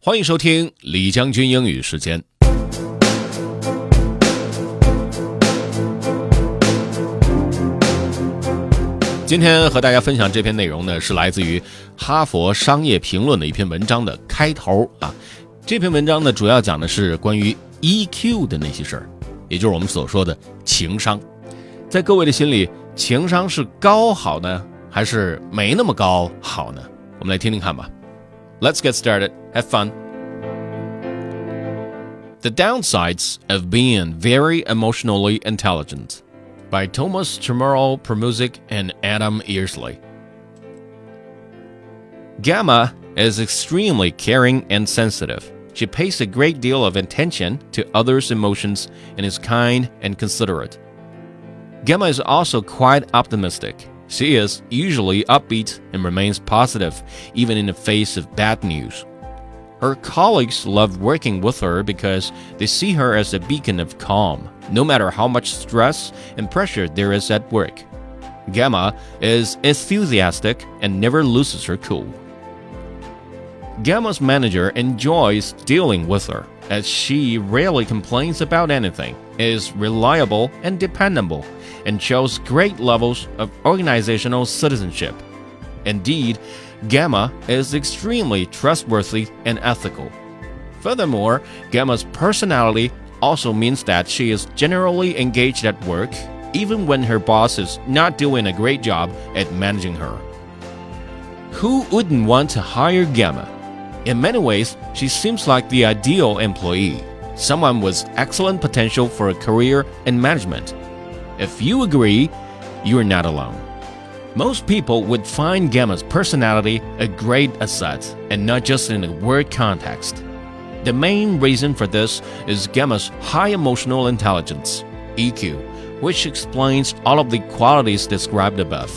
欢迎收听李将军英语时间。今天和大家分享这篇内容呢，是来自于《哈佛商业评论》的一篇文章的开头啊。这篇文章呢，主要讲的是关于 EQ 的那些事儿，也就是我们所说的情商。在各位的心里，情商是高好呢，还是没那么高好呢？我们来听听看吧。Let's get started. Have fun. The Downsides of Being Very Emotionally Intelligent by Thomas Chamorro Premuzic and Adam Yearsley. Gemma is extremely caring and sensitive. She pays a great deal of attention to others' emotions and is kind and considerate. Gemma is also quite optimistic. She is usually upbeat and remains positive even in the face of bad news. Her colleagues love working with her because they see her as a beacon of calm, no matter how much stress and pressure there is at work. Gemma is enthusiastic and never loses her cool. Gemma's manager enjoys dealing with her, as she rarely complains about anything, is reliable and dependable, and shows great levels of organizational citizenship. Indeed, Gemma is extremely trustworthy and ethical. Furthermore, Gemma's personality also means that she is generally engaged at work, even when her boss is not doing a great job at managing her. Who wouldn't want to hire Gemma? In many ways, she seems like the ideal employee, someone with excellent potential for a career in management. If you agree, you are not alone. Most people would find Gemma's personality a great asset, and not just in a work context. The main reason for this is Gemma's high emotional intelligence, EQ, which explains all of the qualities described above.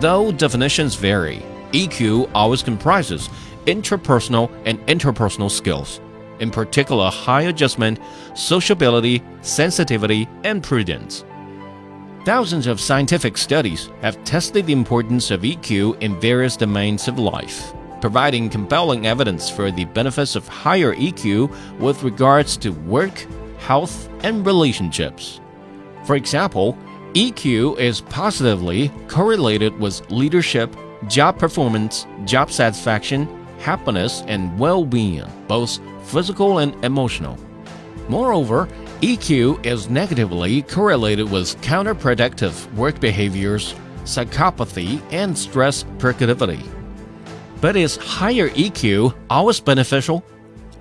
Though definitions vary, EQ always comprises intrapersonal and interpersonal skills, in particular high adjustment, sociability, sensitivity, and prudence. Thousands of scientific studies have tested the importance of EQ in various domains of life, providing compelling evidence for the benefits of higher EQ with regards to work, health, and relationships. For example, EQ is positively correlated with leadership, job performance, job satisfaction, happiness, and well being, both physical and emotional. Moreover, EQ is negatively correlated with counterproductive work behaviors, psychopathy, and stress proclivity. But is higher EQ always beneficial?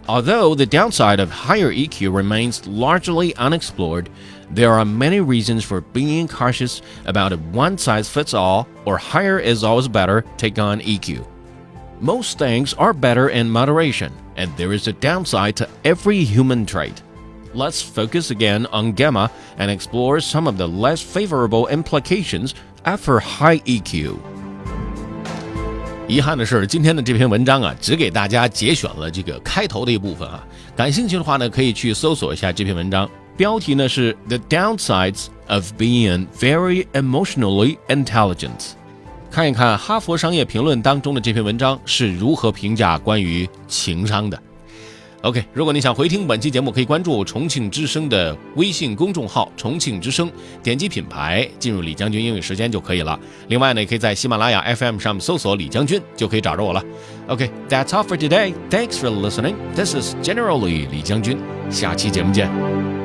Although the downside of higher EQ remains largely unexplored, there are many reasons for being cautious about a one size fits all or higher is always better take on EQ. Most things are better in moderation, and there is a downside to every human trait let's focus again on Gemma and explore some of the less favorable implications after high EQ. 遗憾的是，今天的这篇文章啊，只给大家节选了这个开头的一部分啊。感兴趣的话呢，可以去搜索一下这篇文章，标题呢是《The Downsides of Being Very Emotionally Intelligent》。看一看《哈佛商业评论》当中的这篇文章是如何评价关于情商的。OK，如果你想回听本期节目，可以关注重庆之声的微信公众号“重庆之声”，点击品牌进入李将军英语时间就可以了。另外呢，也可以在喜马拉雅 FM 上搜索“李将军”，就可以找着我了。OK，that's all for today. Thanks for listening. This is generally 李将军。下期节目见。